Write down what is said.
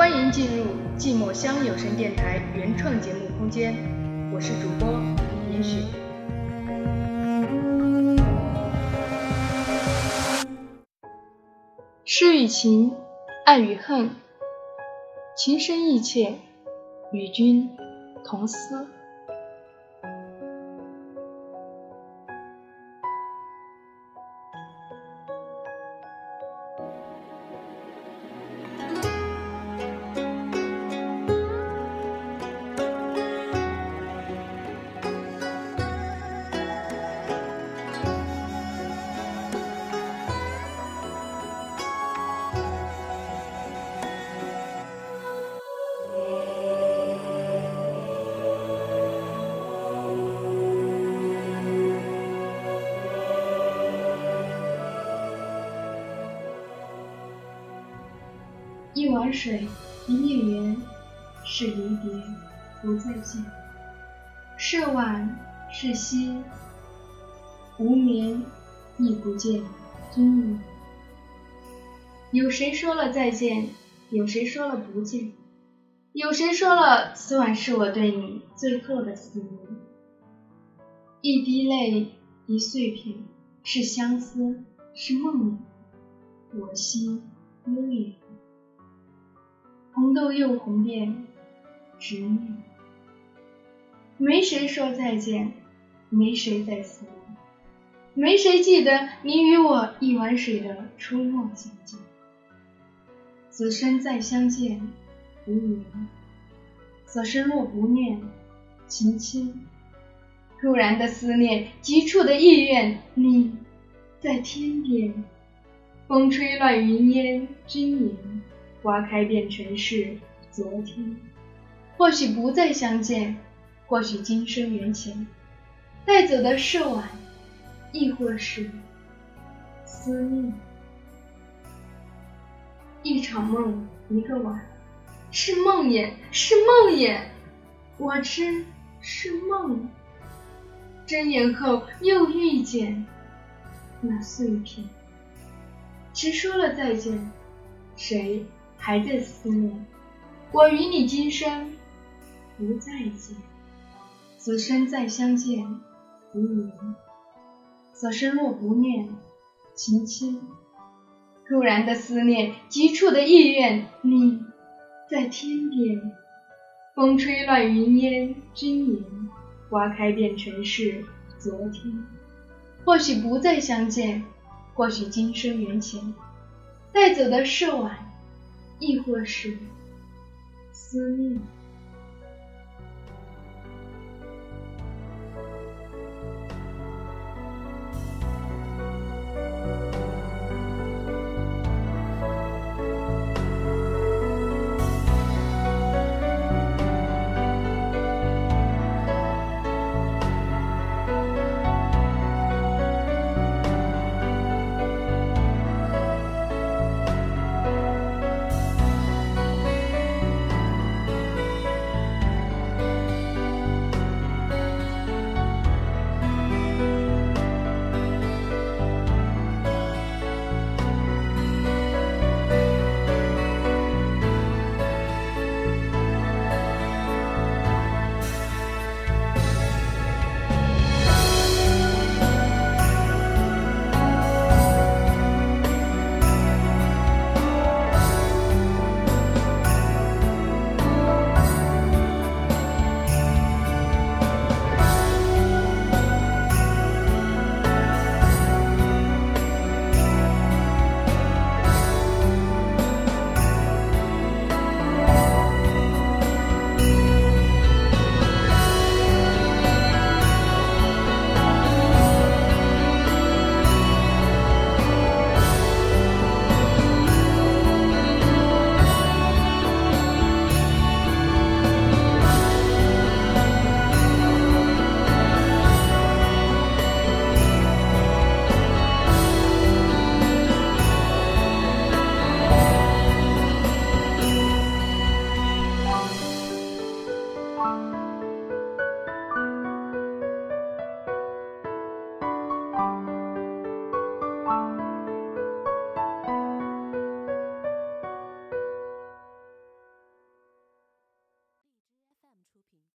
欢迎进入寂寞乡有声电台原创节目空间，我是主播林雪。诗与情，爱与恨，情深意切，与君同思。一碗水，一夜缘，是离别，不再见。是晚，是夕，无眠，亦不见君影。有谁说了再见？有谁说了不见？有谁说了此晚是我对你最后的思念？一滴泪，一碎片，是相思，是梦魇，我心悠远。红豆又红遍，执念。没谁说再见，没谁在思念，没谁记得你与我一碗水的初末情景。此生再相见，无缘；此生若不念，情牵。突然的思念，急促的意愿，你在天边。风吹乱云烟，君言。花开遍尘世，昨天。或许不再相见，或许今生缘浅。带走的是晚，亦或是思念。一场梦，一个晚，是梦魇，是梦魇。我知是梦。睁眼后又遇见那碎片。谁说了再见？谁？还在思念，我与你今生不再见，此生再相见无缘。此生若不念，情轻。突然的思念，急促的意愿，你在天边。风吹乱云烟，君言。花开遍尘世，昨天。或许不再相见，或许今生缘浅。带走的是晚。亦或是思念。